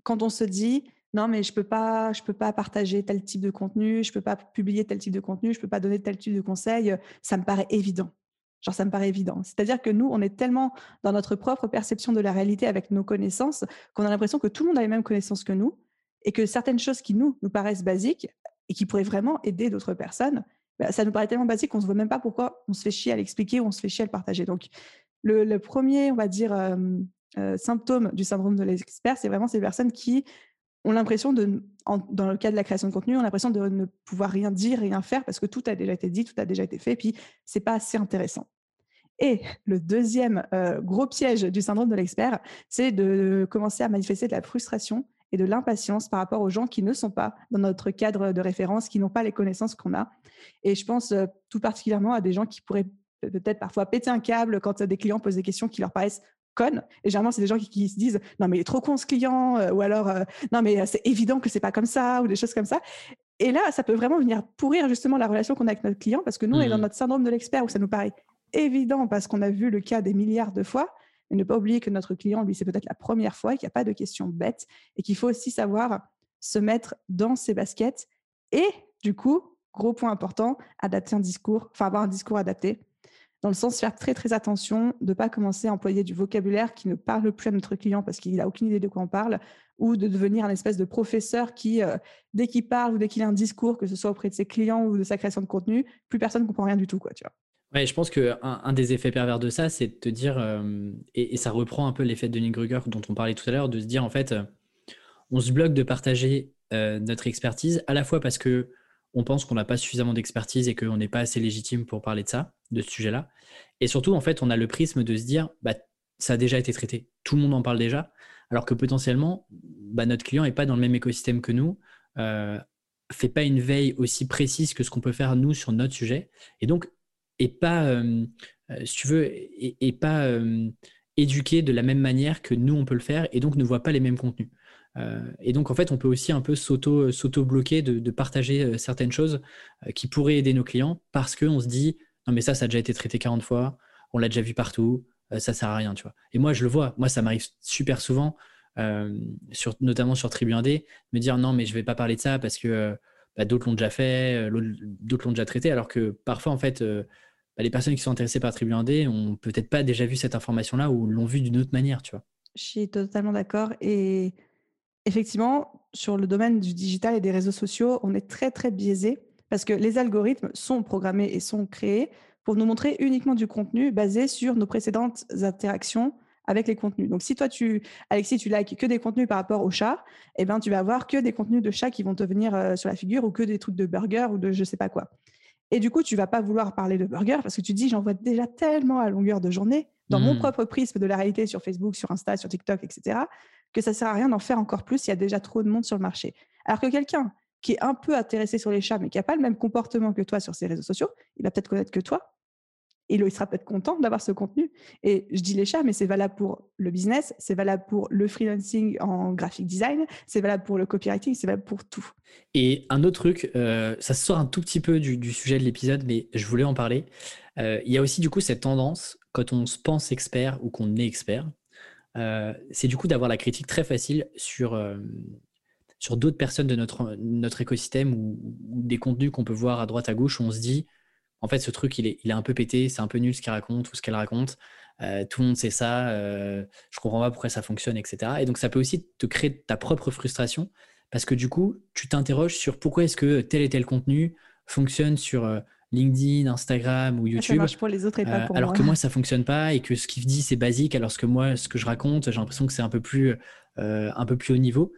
S2: quand on se dit non, mais je ne peux, peux pas partager tel type de contenu, je ne peux pas publier tel type de contenu, je ne peux pas donner tel type de conseil, ça me paraît évident. Genre, ça me paraît évident. C'est-à-dire que nous, on est tellement dans notre propre perception de la réalité avec nos connaissances qu'on a l'impression que tout le monde a les mêmes connaissances que nous et que certaines choses qui nous, nous paraissent basiques et qui pourraient vraiment aider d'autres personnes, bah, ça nous paraît tellement basique qu'on ne se voit même pas pourquoi on se fait chier à l'expliquer ou on se fait chier à le partager. Donc, le, premier, on va dire, euh, symptôme du syndrome de l'expert, c'est vraiment ces personnes qui ont l'impression de, dans le cas de la création de contenu, on a l'impression de ne pouvoir rien dire, rien faire parce que tout a déjà été dit, tout a déjà été fait, et puis c'est pas assez intéressant. Et le deuxième euh, gros piège du syndrome de l'expert, c'est de commencer à manifester de la frustration et de l'impatience par rapport aux gens qui ne sont pas dans notre cadre de référence, qui n'ont pas les connaissances qu'on a. Et je pense euh, tout particulièrement à des gens qui pourraient peut-être parfois péter un câble quand des clients posent des questions qui leur paraissent Et généralement, c'est des gens qui, se disent non mais il est trop con ce client, euh, ou alors non mais c'est évident que c'est pas comme ça, ou des choses comme ça. Et là, ça peut vraiment venir pourrir justement la relation qu'on a avec notre client parce que nous, on est dans mmh. notre syndrome de l'expert où ça nous paraît évident parce qu'on a vu le cas des milliards de fois, mais ne pas oublier que notre client, lui, c'est peut-être la première fois et qu'il n'y a pas de questions bêtes et qu'il faut aussi savoir se mettre dans ses baskets et du coup, gros point important, adapter un discours, enfin avoir un discours adapté dans le sens faire très très attention de ne pas commencer à employer du vocabulaire qui ne parle plus à notre client parce qu'il n'a aucune idée de quoi on parle, ou de devenir un espèce de professeur qui, euh, dès qu'il parle ou dès qu'il a un discours, que ce soit auprès de ses clients ou de sa création de contenu, plus personne ne comprend rien du tout. Quoi, tu vois.
S1: Ouais, je pense qu'un un des effets pervers de ça, c'est de te dire, euh, et, ça reprend un peu l'effet de Kruger dont on parlait tout à l'heure, de se dire en fait, euh, on se bloque de partager notre expertise, à la fois parce que on pense qu'on n'a pas suffisamment d'expertise et qu'on n'est pas assez légitime pour parler de ça, de ce sujet-là. Et surtout, en fait, on a le prisme de se dire, bah, ça a déjà été traité, tout le monde en parle déjà, alors que potentiellement, bah, notre client n'est pas dans le même écosystème que nous, euh, fait pas une veille aussi précise que ce qu'on peut faire nous sur notre sujet. Et donc, et pas, euh, euh, si tu veux, et, pas euh, éduqué de la même manière que nous, on peut le faire, et donc ne voit pas les mêmes contenus. Et donc, en fait, on peut aussi un peu s'auto-bloquer de, partager certaines choses qui pourraient aider nos clients parce qu'on se dit, non, mais ça, ça a déjà été traité 40 fois, on l'a déjà vu partout, ça sert à rien, tu vois. Et moi, je le vois, moi, ça m'arrive super souvent, notamment sur Tribu 1D, me dire, non, mais je vais pas parler de ça parce que bah, d'autres l'ont déjà fait, d'autres l'ont déjà traité, alors que parfois, en fait, bah, les personnes qui sont intéressées par Tribu 1D ont peut-être pas déjà vu cette information-là ou l'ont vu d'une autre manière, tu vois.
S2: Je suis totalement d'accord. Et effectivement, sur le domaine du digital et des réseaux sociaux, on est très, très biaisé parce que les algorithmes sont programmés et sont créés pour nous montrer uniquement du contenu basé sur nos précédentes interactions avec les contenus. Donc, si toi, tu, Alexis, tu likes que des contenus par rapport au chat, eh ben, tu vas avoir que des contenus de chats qui vont te venir euh, sur la figure ou que des trucs de burger ou de je sais pas quoi. Et du coup, tu vas pas vouloir parler de burger parce que tu dis, j'en vois déjà tellement à longueur de journée dans mon mmh. propre prisme de la réalité sur Facebook, sur Insta, sur TikTok, etc., que ça sert à rien d'en faire encore plus. Il y a déjà trop de monde sur le marché. Alors que quelqu'un qui est un peu intéressé sur les chats, mais qui n'a pas le même comportement que toi sur ses réseaux sociaux, il va peut-être connaître que toi, et il sera peut-être content d'avoir ce contenu. Et je dis les chats, mais c'est valable pour le business, c'est valable pour le freelancing en graphic design, c'est valable pour le copywriting, c'est valable pour tout.
S1: Et un autre truc, euh, ça sort un tout petit peu du, sujet de l'épisode, mais je voulais en parler. Euh, il y a aussi du coup cette tendance, quand on se pense expert ou qu'on est expert, euh, c'est du coup d'avoir la critique très facile sur, sur d'autres personnes de notre, notre écosystème ou, des contenus qu'on peut voir à droite à gauche où on se dit en fait, ce truc, il est, il est un peu pété, c'est un peu nul ce qu'il raconte ou ce qu'elle raconte. Euh, tout le monde sait ça, euh, je comprends pas pourquoi ça fonctionne, etc. Et donc, ça peut aussi te créer ta propre frustration parce que du coup, tu t'interroges sur pourquoi est-ce que tel et tel contenu fonctionne sur euh, LinkedIn, Instagram ou ah, YouTube. Ça
S2: marche pour les autres et pas pour
S1: alors que moi, ça fonctionne pas et que ce qu'il dit, c'est basique, alors que moi, ce que je raconte, j'ai l'impression que c'est un peu plus, un peu plus haut niveau.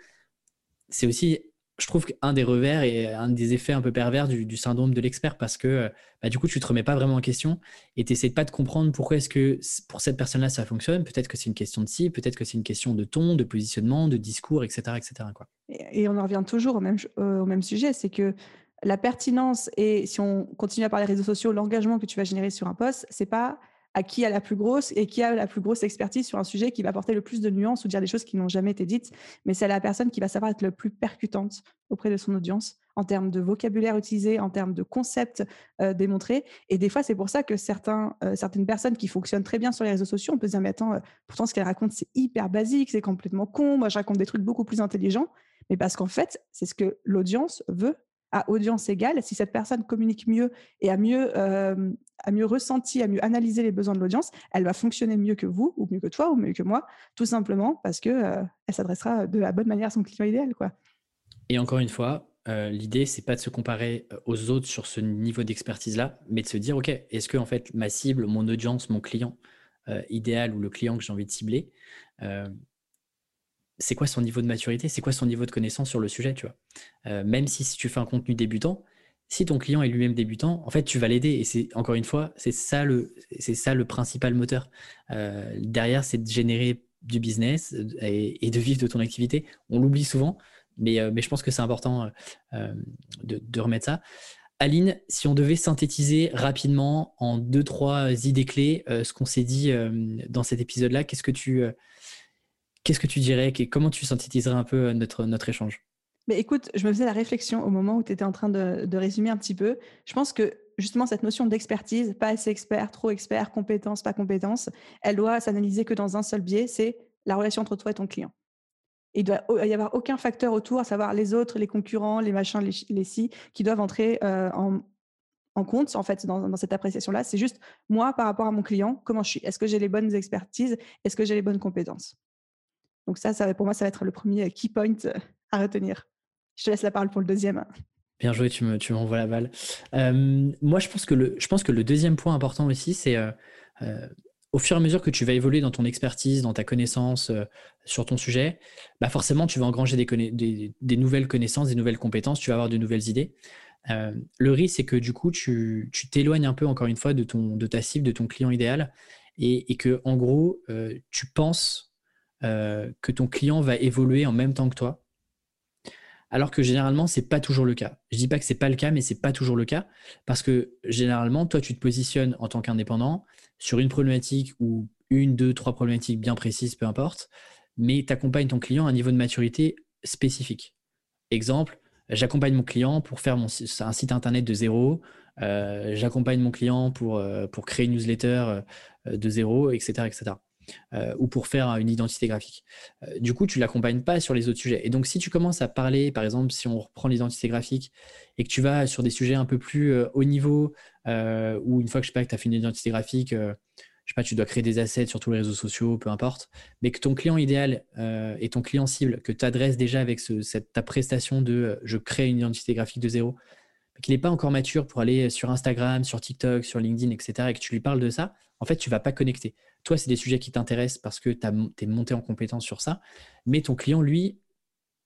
S1: C'est aussi je trouve qu'un des revers et un des effets un peu pervers du, syndrome de l'expert parce que bah, du coup, tu te remets pas vraiment en question et tu n'essaies pas de comprendre pourquoi est-ce que pour cette personne-là, ça fonctionne. Peut-être que c'est une question de si, peut-être que c'est une question de ton, de positionnement, de discours, etc. etc. Quoi.
S2: Et, on en revient toujours au même, au même sujet, c'est que la pertinence et si on continue à parler des réseaux sociaux, l'engagement que tu vas générer sur un poste, c'est pas à qui a la plus grosse et qui a la plus grosse expertise sur un sujet qui va apporter le plus de nuances ou dire des choses qui n'ont jamais été dites, mais c'est la personne qui va savoir être le plus percutante auprès de son audience en termes de vocabulaire utilisé, en termes de concepts euh, démontrés. Et des fois, c'est pour ça que certains, euh, certaines personnes qui fonctionnent très bien sur les réseaux sociaux, on peut se dire, mais attends, euh, pourtant ce qu'elle raconte, c'est hyper basique, c'est complètement con, moi je raconte des trucs beaucoup plus intelligents, mais parce qu'en fait, c'est ce que l'audience veut audience égale, si cette personne communique mieux et a mieux, euh, a mieux ressenti, a mieux analysé les besoins de l'audience, elle va fonctionner mieux que vous, ou mieux que toi, ou mieux que moi, tout simplement parce que euh, elle s'adressera de la bonne manière à son client idéal. Quoi.
S1: Et encore une fois, euh, l'idée, c'est pas de se comparer aux autres sur ce niveau d'expertise-là, mais de se dire, OK, est-ce que en fait ma cible, mon audience, mon client idéal ou le client que j'ai envie de cibler, c'est quoi son niveau de maturité, c'est quoi son niveau de connaissance sur le sujet, tu vois. Euh, même si, tu fais un contenu débutant, si ton client est lui-même débutant, en fait, tu vas l'aider. Et c'est encore une fois, c'est ça le, principal moteur. Euh, derrière, c'est de générer du business euh, et, de vivre de ton activité. On l'oublie souvent, mais, mais je pense que c'est important de, remettre ça. Aline, si on devait synthétiser rapidement en deux, trois idées clés ce qu'on s'est dit dans cet épisode-là, qu'est-ce que tu Qu'est-ce que tu dirais? Comment tu synthétiserais un peu euh, notre, notre échange?
S2: Mais écoute, je me faisais la réflexion au moment où tu étais en train de, résumer un petit peu. Je pense que justement, cette notion d'expertise, pas assez expert, trop expert, compétence, pas compétence, elle doit s'analyser que dans un seul biais, c'est la relation entre toi et ton client. Il doit y avoir aucun facteur autour, à savoir les autres, les concurrents, les machins, les, les si, qui doivent entrer euh, en, en, compte en fait dans cette appréciation-là. C'est juste moi par rapport à mon client, comment je suis? Est-ce que j'ai les bonnes expertises? Est-ce que j'ai les bonnes compétences? Donc ça, pour moi, ça va être le premier key point euh, à retenir. Je te laisse la parole pour le deuxième.
S1: Bien joué, tu, me, tu m'envoies la balle. Euh, moi, je pense, que le, deuxième point important aussi, c'est euh, au fur et à mesure que tu vas évoluer dans ton expertise, dans ta connaissance sur ton sujet, bah forcément, tu vas engranger des, nouvelles connaissances, des nouvelles compétences, tu vas avoir de nouvelles idées. le risque, c'est que du coup, tu, t'éloignes un peu, encore une fois, de, ton, de ta cible, de ton client idéal, et que, en gros, tu penses euh, que ton client va évoluer en même temps que toi. Alors que généralement, c'est pas toujours le cas. Je dis pas que c'est pas le cas, mais c'est pas toujours le cas parce que généralement, toi, tu te positionnes en tant qu'indépendant sur une problématique ou une, deux, trois problématiques bien précises, peu importe, mais tu accompagnes ton client à un niveau de maturité spécifique. Exemple, j'accompagne mon client pour faire un site internet de zéro, euh, j'accompagne mon client pour, euh, créer une newsletter de zéro, etc., etc. ou pour faire une identité graphique. du coup, tu l'accompagnes pas sur les autres sujets. Et donc, si tu commences à parler, par exemple, si on reprend l'identité graphique et que tu vas sur des sujets un peu plus haut niveau, ou une fois que je sais pas que tu as fait une identité graphique, je sais pas, tu dois créer des assets sur tous les réseaux sociaux, peu importe, mais que ton client idéal euh, et ton client cible, que tu adresses déjà avec cette, ta prestation de euh, je crée une identité graphique de zéro, qu'il n'est pas encore mature pour aller sur Instagram, sur TikTok, sur LinkedIn, etc., et que tu lui parles de ça, en fait, tu vas pas connecter. Toi, c'est des sujets qui t'intéressent parce que tu es monté en compétence sur ça, mais ton client, lui,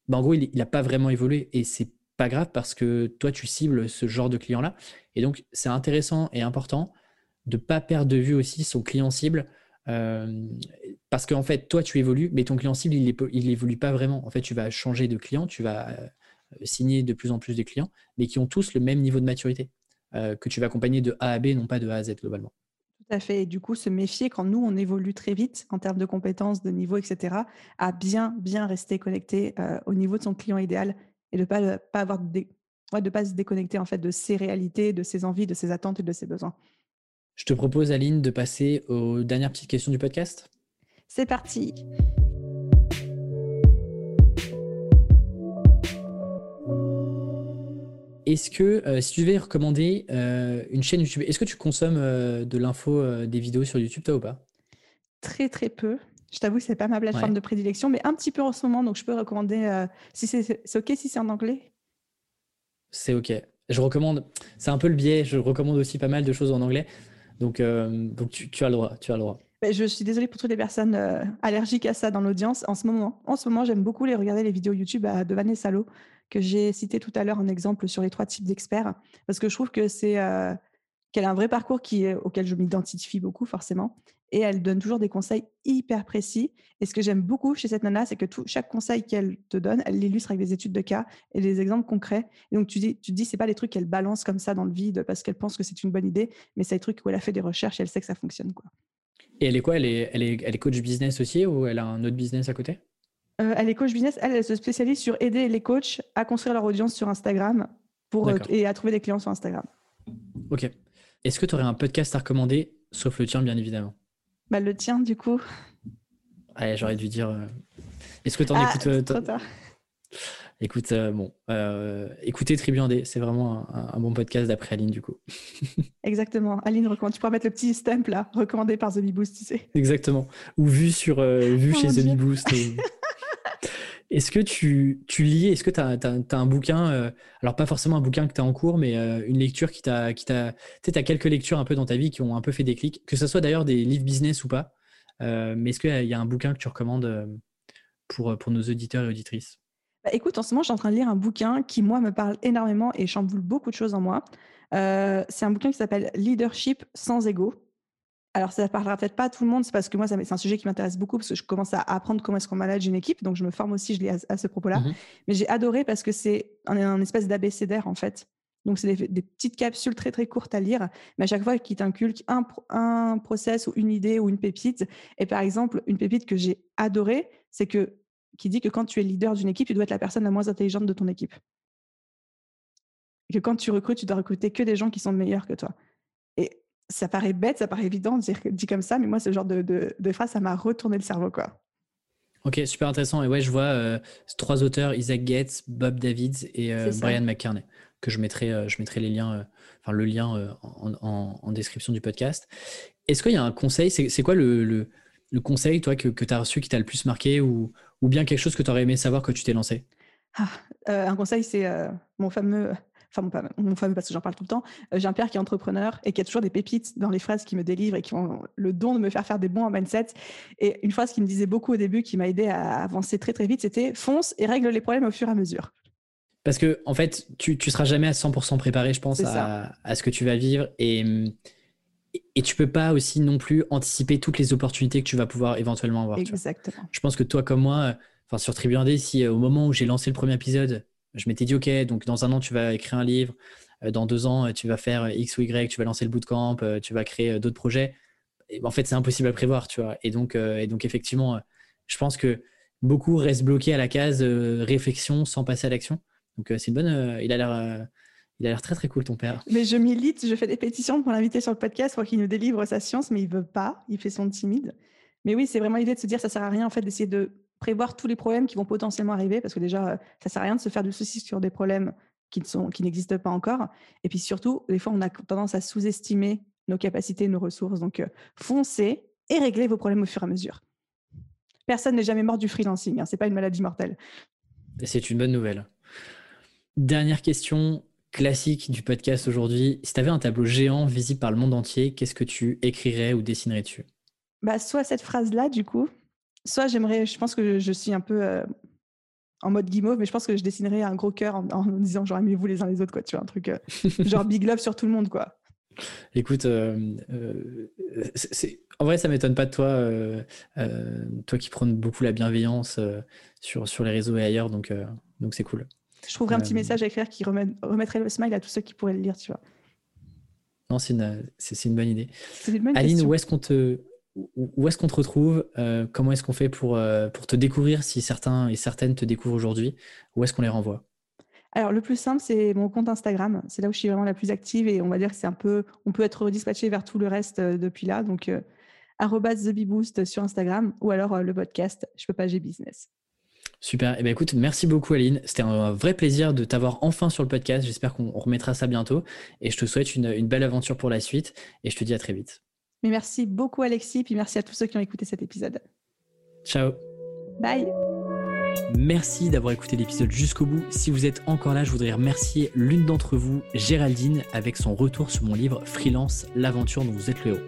S1: bah, en gros, il n'a pas vraiment évolué et c'est pas grave parce que toi, tu cibles ce genre de client-là. Et donc, c'est intéressant et important de pas perdre de vue aussi son client cible. Euh, parce qu'en fait, toi, tu évolues, mais ton client cible, il n'évolue pas vraiment. En fait, tu vas changer de client, tu vas euh, signer de plus en plus de clients, mais qui ont tous le même niveau de maturité, euh, que tu vas accompagner de A à B, non pas de A à Z globalement.
S2: Tout à fait. Et du coup, se méfier quand nous, on évolue très vite en termes de compétences, de niveau, etc., à bien, bien rester connecté au niveau de son client idéal et de ne pas, pas, avoir de, de pas se déconnecter en fait, de ses réalités, de ses envies, de ses attentes et de ses besoins.
S1: Je te propose, Aline, de passer aux dernières petites questions du podcast.
S2: C'est parti.
S1: Est-ce que, euh, si tu devais recommander euh, une chaîne YouTube, est-ce que tu consommes euh, de l'info, des vidéos sur YouTube, toi ou pas?
S2: Très, très peu. Je t'avoue que ce n'est pas ma plateforme de prédilection, mais un petit peu en ce moment, donc je peux recommander, si c'est OK si c'est en anglais?
S1: C'est OK. Je recommande, c'est un peu le biais, je recommande aussi pas mal de choses en anglais. Donc, donc tu, as le droit. Tu as le droit.
S2: Je suis désolée pour toutes les personnes allergiques à ça dans l'audience. En ce moment, en ce moment, j'aime beaucoup les regarder les vidéos YouTube de Vanessa Lo que j'ai cité tout à l'heure en exemple sur les trois types d'experts, parce que je trouve que c'est euh, qu'elle a un vrai parcours qui auquel je m'identifie beaucoup forcément, et elle donne toujours des conseils hyper précis. Et ce que j'aime beaucoup chez cette nana, c'est que tout, chaque conseil qu'elle te donne, elle l'illustre avec des études de cas et des exemples concrets. Et donc tu dis, tu dis, c'est pas des trucs qu'elle balance comme ça dans le vide parce qu'elle pense que c'est une bonne idée, mais c'est des trucs où elle a fait des recherches et elle sait que ça fonctionne quoi.
S1: Et elle est quoi? Elle est, elle est, elle est coach business aussi ou elle a un autre business à côté?
S2: Euh, Elle est coach business. Elle, elle se spécialise sur aider les coachs à construire leur audience sur Instagram pour, euh, et à trouver des clients sur Instagram.
S1: Ok. Est-ce que tu aurais un podcast à recommander, sauf le tien bien évidemment?
S2: Bah, le tien, du coup.
S1: Ouais, j'aurais dû dire. Euh, est-ce que tu en ah, écoutes. Trop tard. Écoute, euh, bon, écoutez Tribuandé, c'est vraiment un, bon podcast d'après Aline, du coup.
S2: Exactement. Aline, recommande. Tu pourras mettre le petit stamp là, recommandé par The Boost, tu sais.
S1: Exactement. Ou vu, sur, vu oh chez The Boost. Est-ce que tu, lis, est-ce que tu as, un bouquin, euh, alors pas forcément un bouquin que tu as en cours, mais euh, une lecture qui t'a. Tu as quelques lectures un peu dans ta vie qui ont un peu fait des clics, que ce soit d'ailleurs des livres business ou pas. Euh, mais est-ce qu'il y a un bouquin que tu recommandes pour, pour nos auditeurs et auditrices?
S2: Bah, Écoute, en ce moment, je suis en train de lire un bouquin qui, moi, me parle énormément et chamboule beaucoup de choses en moi. c'est un bouquin qui s'appelle Leadership sans ego alors, ça ne parlera peut-être pas à tout le monde, c'est parce que moi, c'est un sujet qui m'intéresse beaucoup, parce que je commence à apprendre comment est-ce qu'on manage une équipe, donc je me forme aussi, je lis à, ce propos-là. Mmh Mais j'ai adoré parce que c'est un, espèce d'abécédaire, en fait. Donc, c'est des, petites capsules très, très courtes à lire, mais à chaque fois, qui t'inculquent un, un process ou une idée ou une pépite. Et par exemple, une pépite que j'ai adorée, c'est que qui dit que quand tu es leader d'une équipe, tu dois être la personne la moins intelligente de ton équipe. Et que quand tu recrutes, tu dois recruter que des gens qui sont meilleurs que toi. Ça paraît bête, ça paraît évident dire, dit comme ça, mais moi, ce genre de, de, phrase, ça m'a retourné le cerveau, quoi.
S1: Ok, super intéressant. Et ouais, je vois euh, trois auteurs, Isaac Gates, Bob Davids et euh, Brian McKerney, que je mettrai, euh, je mettrai les liens, enfin le lien en, en, description du podcast. Est-ce qu'il y a un conseil C'est quoi le, le, le, conseil, toi, que, que tu as reçu qui t'a le plus marqué ou, ou bien quelque chose que tu aurais aimé savoir quand tu t'es lancé?
S2: Ah, Un conseil, c'est mon fameux enfin mon, fameux parce que j'en parle tout le temps, euh, j'ai un père qui est entrepreneur et qui a toujours des pépites dans les phrases qui me délivrent et qui ont le don de me faire faire des bons en mindset. Et une phrase qui me disait beaucoup au début, qui m'a aidé à avancer très très vite, c'était fonce et règle les problèmes au fur et à mesure.
S1: Parce que en fait, tu, tu seras jamais à 100% préparé, je pense, à, à, ce que tu vas vivre et et tu peux pas aussi non plus anticiper toutes les opportunités que tu vas pouvoir éventuellement avoir.
S2: Exactement.
S1: Je pense que toi comme moi, enfin sur Tribu 1D, si euh, au moment où j'ai lancé le premier épisode, je m'étais dit, OK, donc dans un an, tu vas écrire un livre. Euh, dans deux ans, tu vas faire X ou Y, tu vas lancer le bootcamp, euh, tu vas créer euh, d'autres projets. en fait, c'est impossible à prévoir, tu vois. Et donc, et donc effectivement, je pense que beaucoup restent bloqués à la case réflexion sans passer à l'action. Donc, c'est une bonne. il a l'air. il a l'air très très cool ton père.
S2: Mais je milite, je fais des pétitions pour l'inviter sur le podcast pour qu'il nous délivre sa science, mais il veut pas, il fait son timide. Mais oui, c'est vraiment l'idée de se dire ça sert à rien en fait d'essayer de prévoir tous les problèmes qui vont potentiellement arriver parce que déjà ça sert à rien de se faire du souci sur des problèmes qui ne sont qui n'existent pas encore. Et puis surtout, des fois on a tendance à sous-estimer nos capacités, nos ressources. Donc foncez et réglez vos problèmes au fur et à mesure. Personne n'est jamais mort du freelancing, hein, c'est pas une maladie mortelle.
S1: C'est une bonne nouvelle. Dernière question classique du podcast aujourd'hui. Si tu avais un tableau géant visible par le monde entier, qu'est-ce que tu écrirais ou dessinerais dessus?
S2: Bah, Soit cette phrase-là, du coup, soit j'aimerais, je pense que je, suis un peu euh, en mode guimauve, mais je pense que je dessinerais un gros cœur en, disant genre aimez-vous les uns les autres, quoi, tu vois, un truc euh, genre big love sur tout le monde, quoi.
S1: Écoute, euh, en vrai, ça m'étonne pas de toi, toi qui prônes beaucoup la bienveillance sur, sur les réseaux et ailleurs, donc donc c'est cool.
S2: Je trouverais un petit message à écrire qui remettrait le smile à tous ceux qui pourraient le lire, tu vois.
S1: Non, c'est une, une, bonne idée. Aline, où est-ce qu'on te, où est-ce qu'on te retrouve? Euh, Comment est-ce qu'on fait pour, euh, pour te découvrir si certains et certaines te découvrent aujourd'hui? Où est-ce qu'on les renvoie?
S2: Alors, le plus simple, c'est mon compte Instagram. C'est là où je suis vraiment la plus active et on va dire que c'est un peu, on peut être redispatché vers tout le reste euh, depuis là. Donc, TheBeBoost sur Instagram ou alors le podcast Je peux pas, j'ai business.
S1: Super. Eh bien, écoute, merci beaucoup, Aline. C'était un vrai plaisir de t'avoir enfin sur le podcast. J'espère qu'on remettra ça bientôt. Et je te souhaite une, une belle aventure pour la suite. Et je te dis à très vite.
S2: Mais merci beaucoup Alexis, puis merci à tous ceux qui ont écouté cet épisode.
S1: Ciao.
S2: Bye.
S1: Merci d'avoir écouté l'épisode jusqu'au bout. Si vous êtes encore là, je voudrais remercier l'une d'entre vous, Géraldine, avec son retour sur mon livre Freelance, l'aventure dont vous êtes le héros.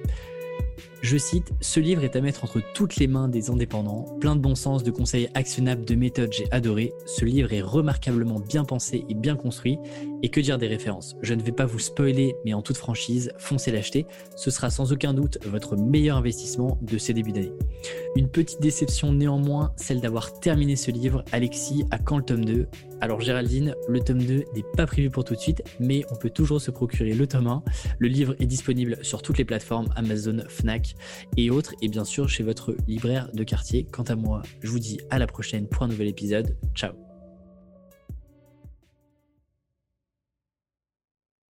S1: Je cite, Ce livre est à mettre entre toutes les mains des indépendants, plein de bon sens, de conseils actionnables, de méthodes, j'ai adoré. Ce livre est remarquablement bien pensé et bien construit. Et que dire des références? Je ne vais pas vous spoiler, mais en toute franchise, foncez l'acheter. Ce sera sans aucun doute votre meilleur investissement de ces débuts d'année. Une petite déception néanmoins, celle d'avoir terminé ce livre. Alexis, à quand le tome 2 alors Géraldine, le tome 2 n'est pas prévu pour tout de suite, mais on peut toujours se procurer le tome 1. Le livre est disponible sur toutes les plateformes Amazon, Fnac et autres, et bien sûr chez votre libraire de quartier. Quant à moi, je vous dis à la prochaine pour un nouvel épisode. Ciao